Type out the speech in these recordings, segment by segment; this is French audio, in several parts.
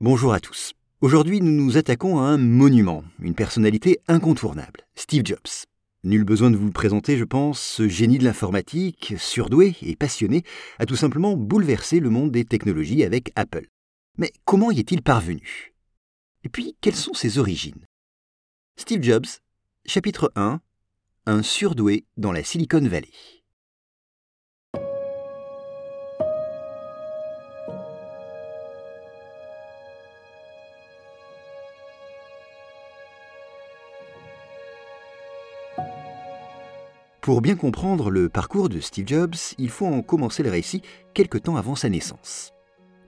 Bonjour à tous. Aujourd'hui, nous nous attaquons à un monument, une personnalité incontournable, Steve Jobs. Nul besoin de vous le présenter, je pense, ce génie de l'informatique, surdoué et passionné, a tout simplement bouleversé le monde des technologies avec Apple. Mais comment y est-il parvenu? Et puis, quelles sont ses origines? Steve Jobs, chapitre 1 Un surdoué dans la Silicon Valley. Pour bien comprendre le parcours de Steve Jobs, il faut en commencer le récit quelque temps avant sa naissance.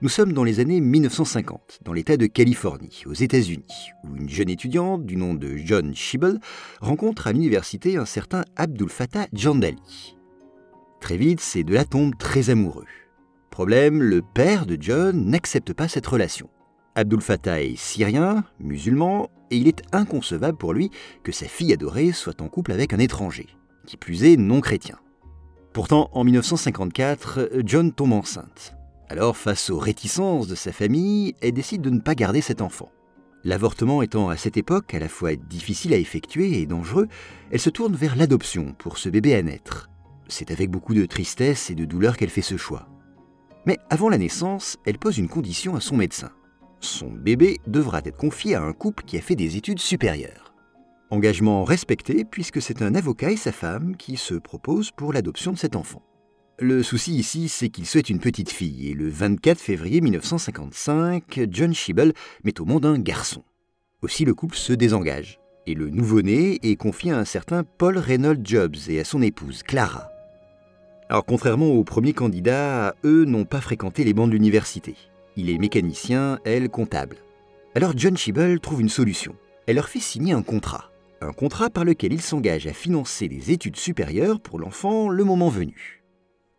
Nous sommes dans les années 1950, dans l'État de Californie, aux États-Unis, où une jeune étudiante du nom de John Schibel rencontre à l'université un certain Abdul Fattah Jandali. Très vite, ces deux-là tombent très amoureux. Problème, le père de John n'accepte pas cette relation. Abdul Fattah est syrien, musulman, et il est inconcevable pour lui que sa fille adorée soit en couple avec un étranger plus est non chrétien. Pourtant, en 1954, John tombe enceinte. Alors, face aux réticences de sa famille, elle décide de ne pas garder cet enfant. L'avortement étant à cette époque à la fois difficile à effectuer et dangereux, elle se tourne vers l'adoption pour ce bébé à naître. C'est avec beaucoup de tristesse et de douleur qu'elle fait ce choix. Mais avant la naissance, elle pose une condition à son médecin. Son bébé devra être confié à un couple qui a fait des études supérieures. Engagement respecté puisque c'est un avocat et sa femme qui se proposent pour l'adoption de cet enfant. Le souci ici, c'est qu'il souhaite une petite fille et le 24 février 1955, John Schibel met au monde un garçon. Aussi le couple se désengage et le nouveau-né est confié à un certain Paul Reynolds Jobs et à son épouse Clara. Alors contrairement aux premiers candidats, eux n'ont pas fréquenté les bancs de l'université. Il est mécanicien, elle comptable. Alors John Schibel trouve une solution. Elle leur fait signer un contrat un contrat par lequel il s'engage à financer les études supérieures pour l'enfant le moment venu.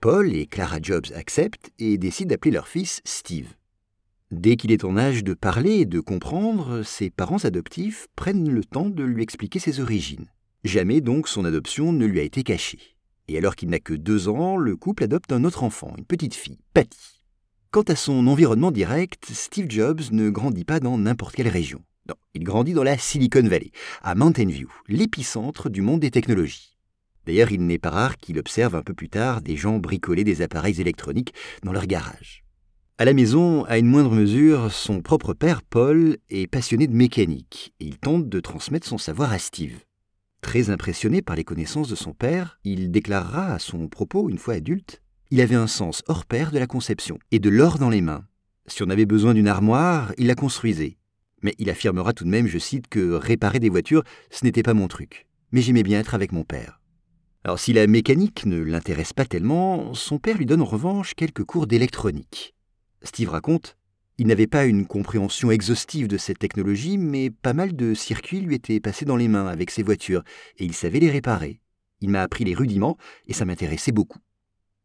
Paul et Clara Jobs acceptent et décident d'appeler leur fils Steve. Dès qu'il est en âge de parler et de comprendre, ses parents adoptifs prennent le temps de lui expliquer ses origines. Jamais donc son adoption ne lui a été cachée. Et alors qu'il n'a que deux ans, le couple adopte un autre enfant, une petite fille, Patty. Quant à son environnement direct, Steve Jobs ne grandit pas dans n'importe quelle région. Il grandit dans la Silicon Valley, à Mountain View, l'épicentre du monde des technologies. D'ailleurs, il n'est pas rare qu'il observe un peu plus tard des gens bricoler des appareils électroniques dans leur garage. À la maison, à une moindre mesure, son propre père, Paul, est passionné de mécanique et il tente de transmettre son savoir à Steve. Très impressionné par les connaissances de son père, il déclarera à son propos, une fois adulte, il avait un sens hors pair de la conception et de l'or dans les mains. Si on avait besoin d'une armoire, il la construisait. Mais il affirmera tout de même, je cite, que réparer des voitures, ce n'était pas mon truc. Mais j'aimais bien être avec mon père. Alors si la mécanique ne l'intéresse pas tellement, son père lui donne en revanche quelques cours d'électronique. Steve raconte, il n'avait pas une compréhension exhaustive de cette technologie, mais pas mal de circuits lui étaient passés dans les mains avec ses voitures, et il savait les réparer. Il m'a appris les rudiments, et ça m'intéressait beaucoup.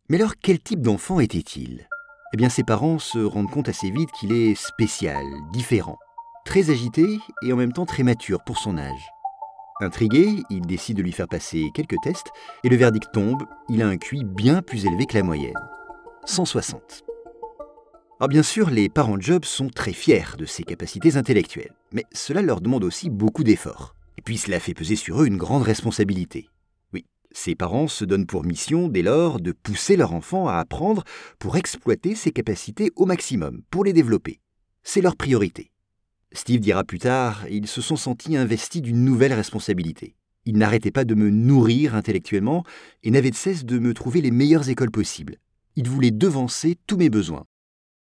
Mais alors quel type d'enfant était-il? Eh bien ses parents se rendent compte assez vite qu'il est spécial, différent très agité et en même temps très mature pour son âge. Intrigué, il décide de lui faire passer quelques tests et le verdict tombe, il a un QI bien plus élevé que la moyenne. 160. Alors bien sûr, les parents de Job sont très fiers de ses capacités intellectuelles, mais cela leur demande aussi beaucoup d'efforts. Et puis cela fait peser sur eux une grande responsabilité. Oui, ses parents se donnent pour mission, dès lors, de pousser leur enfant à apprendre pour exploiter ses capacités au maximum, pour les développer. C'est leur priorité. Steve dira plus tard, ils se sont sentis investis d'une nouvelle responsabilité. Ils n'arrêtaient pas de me nourrir intellectuellement et n'avaient de cesse de me trouver les meilleures écoles possibles. Ils voulaient devancer tous mes besoins.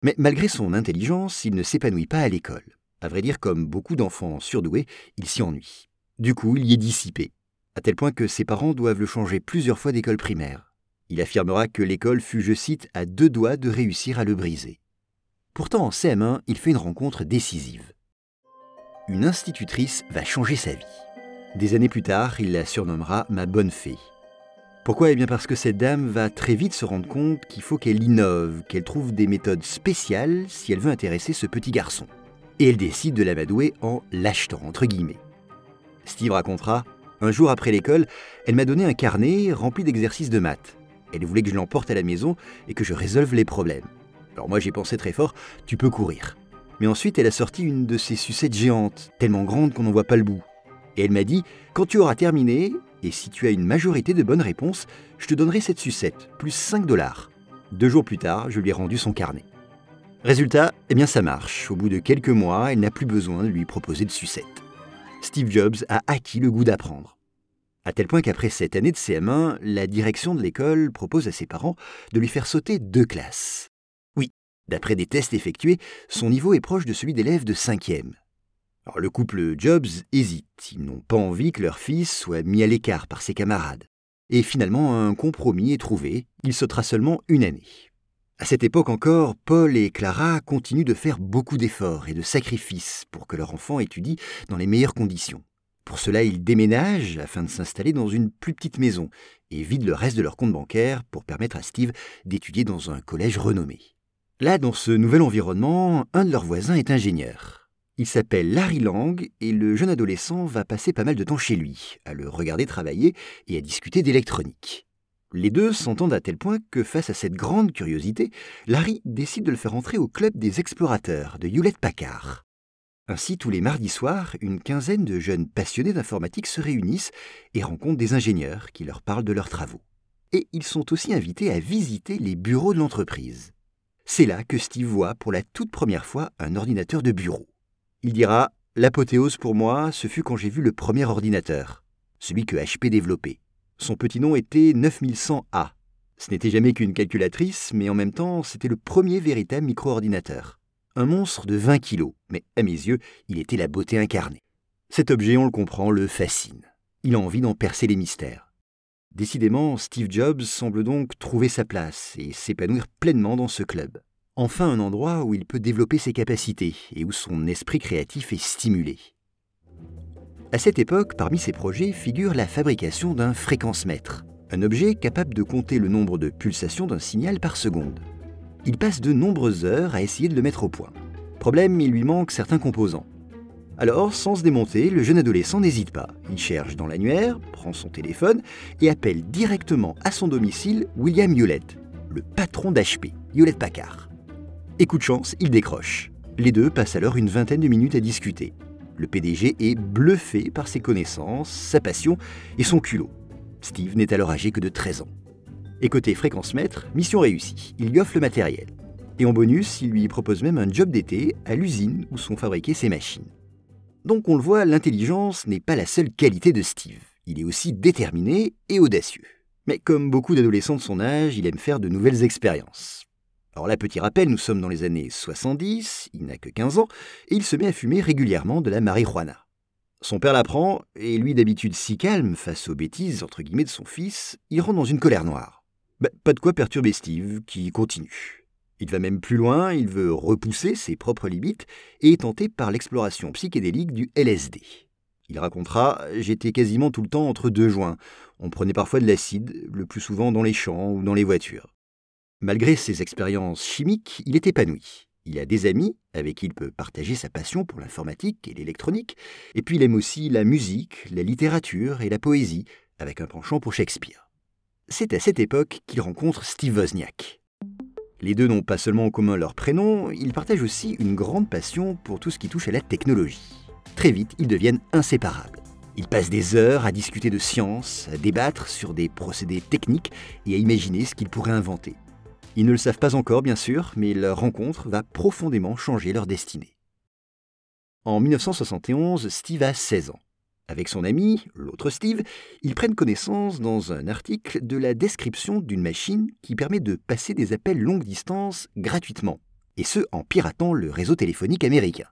Mais malgré son intelligence, il ne s'épanouit pas à l'école. À vrai dire, comme beaucoup d'enfants surdoués, il s'y ennuie. Du coup, il y est dissipé, à tel point que ses parents doivent le changer plusieurs fois d'école primaire. Il affirmera que l'école fut, je cite, à deux doigts de réussir à le briser. Pourtant, en CM1, il fait une rencontre décisive une institutrice va changer sa vie. Des années plus tard, il la surnommera ma bonne fée. Pourquoi? Eh bien parce que cette dame va très vite se rendre compte qu'il faut qu'elle innove, qu'elle trouve des méthodes spéciales si elle veut intéresser ce petit garçon. Et elle décide de l'amadouer en l'achetant, entre guillemets. Steve racontera Un jour après l'école, elle m'a donné un carnet rempli d'exercices de maths. Elle voulait que je l'emporte à la maison et que je résolve les problèmes. Alors moi j'ai pensé très fort Tu peux courir. Mais ensuite, elle a sorti une de ces sucettes géantes, tellement grande qu'on n'en voit pas le bout. Et elle m'a dit Quand tu auras terminé, et si tu as une majorité de bonnes réponses, je te donnerai cette sucette, plus 5 dollars. Deux jours plus tard, je lui ai rendu son carnet. Résultat, eh bien ça marche. Au bout de quelques mois, elle n'a plus besoin de lui proposer de sucette. Steve Jobs a acquis le goût d'apprendre. À tel point qu'après cette année de CM1, la direction de l'école propose à ses parents de lui faire sauter deux classes. D'après des tests effectués, son niveau est proche de celui d'élève de 5e. Alors, le couple Jobs hésite, ils n'ont pas envie que leur fils soit mis à l'écart par ses camarades. Et finalement, un compromis est trouvé, il sautera seulement une année. À cette époque encore, Paul et Clara continuent de faire beaucoup d'efforts et de sacrifices pour que leur enfant étudie dans les meilleures conditions. Pour cela, ils déménagent afin de s'installer dans une plus petite maison et vident le reste de leur compte bancaire pour permettre à Steve d'étudier dans un collège renommé. Là, dans ce nouvel environnement, un de leurs voisins est ingénieur. Il s'appelle Larry Lang et le jeune adolescent va passer pas mal de temps chez lui, à le regarder travailler et à discuter d'électronique. Les deux s'entendent à tel point que face à cette grande curiosité, Larry décide de le faire entrer au club des explorateurs de Hewlett Packard. Ainsi, tous les mardis soirs, une quinzaine de jeunes passionnés d'informatique se réunissent et rencontrent des ingénieurs qui leur parlent de leurs travaux. Et ils sont aussi invités à visiter les bureaux de l'entreprise. C'est là que Steve voit pour la toute première fois un ordinateur de bureau. Il dira L'apothéose pour moi, ce fut quand j'ai vu le premier ordinateur, celui que HP développait. Son petit nom était 9100A. Ce n'était jamais qu'une calculatrice, mais en même temps, c'était le premier véritable micro-ordinateur. Un monstre de 20 kilos, mais à mes yeux, il était la beauté incarnée. Cet objet, on le comprend, le fascine. Il a envie d'en percer les mystères. Décidément, Steve Jobs semble donc trouver sa place et s'épanouir pleinement dans ce club. Enfin un endroit où il peut développer ses capacités et où son esprit créatif est stimulé. À cette époque, parmi ses projets figure la fabrication d'un fréquence-mètre, un objet capable de compter le nombre de pulsations d'un signal par seconde. Il passe de nombreuses heures à essayer de le mettre au point. Problème, il lui manque certains composants. Alors, sans se démonter, le jeune adolescent n'hésite pas. Il cherche dans l'annuaire, prend son téléphone et appelle directement à son domicile William Hewlett, le patron d'HP, Hewlett Packard. Et coup de chance, il décroche. Les deux passent alors une vingtaine de minutes à discuter. Le PDG est bluffé par ses connaissances, sa passion et son culot. Steve n'est alors âgé que de 13 ans. Et côté fréquence mètre, mission réussie, il lui offre le matériel. Et en bonus, il lui propose même un job d'été à l'usine où sont fabriquées ses machines. Donc on le voit, l'intelligence n'est pas la seule qualité de Steve. Il est aussi déterminé et audacieux. Mais comme beaucoup d'adolescents de son âge, il aime faire de nouvelles expériences. Alors là, petit rappel, nous sommes dans les années 70, il n'a que 15 ans, et il se met à fumer régulièrement de la marijuana. Son père l'apprend, et lui d'habitude si calme face aux bêtises entre de son fils, il rentre dans une colère noire. Bah, pas de quoi perturber Steve, qui continue. Il va même plus loin, il veut repousser ses propres limites et est tenté par l'exploration psychédélique du LSD. Il racontera J'étais quasiment tout le temps entre deux joints. On prenait parfois de l'acide, le plus souvent dans les champs ou dans les voitures. Malgré ses expériences chimiques, il est épanoui. Il a des amis avec qui il peut partager sa passion pour l'informatique et l'électronique, et puis il aime aussi la musique, la littérature et la poésie, avec un penchant pour Shakespeare. C'est à cette époque qu'il rencontre Steve Wozniak. Les deux n'ont pas seulement en commun leur prénom, ils partagent aussi une grande passion pour tout ce qui touche à la technologie. Très vite, ils deviennent inséparables. Ils passent des heures à discuter de science, à débattre sur des procédés techniques et à imaginer ce qu'ils pourraient inventer. Ils ne le savent pas encore, bien sûr, mais leur rencontre va profondément changer leur destinée. En 1971, Steve a 16 ans. Avec son ami, l'autre Steve, ils prennent connaissance dans un article de la description d'une machine qui permet de passer des appels longue distance gratuitement, et ce en piratant le réseau téléphonique américain.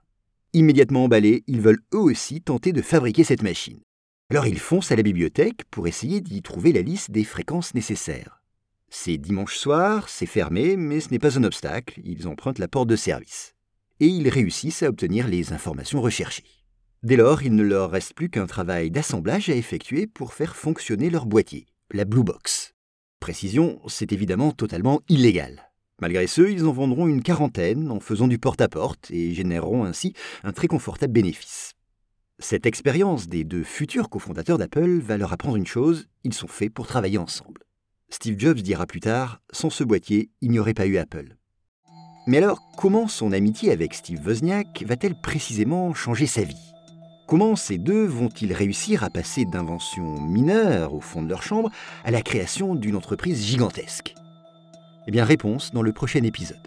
Immédiatement emballés, ils veulent eux aussi tenter de fabriquer cette machine. Alors ils foncent à la bibliothèque pour essayer d'y trouver la liste des fréquences nécessaires. C'est dimanche soir, c'est fermé, mais ce n'est pas un obstacle, ils empruntent la porte de service. Et ils réussissent à obtenir les informations recherchées. Dès lors, il ne leur reste plus qu'un travail d'assemblage à effectuer pour faire fonctionner leur boîtier, la Blue Box. Précision, c'est évidemment totalement illégal. Malgré ce, ils en vendront une quarantaine en faisant du porte-à-porte -porte et généreront ainsi un très confortable bénéfice. Cette expérience des deux futurs cofondateurs d'Apple va leur apprendre une chose, ils sont faits pour travailler ensemble. Steve Jobs dira plus tard Sans ce boîtier, il n'y aurait pas eu Apple. Mais alors, comment son amitié avec Steve Wozniak va-t-elle précisément changer sa vie? Comment ces deux vont-ils réussir à passer d'inventions mineures au fond de leur chambre à la création d'une entreprise gigantesque? Eh bien, réponse dans le prochain épisode.